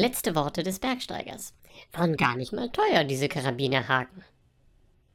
Letzte Worte des Bergsteigers. Waren gar nicht mal teuer, diese Karabinerhaken.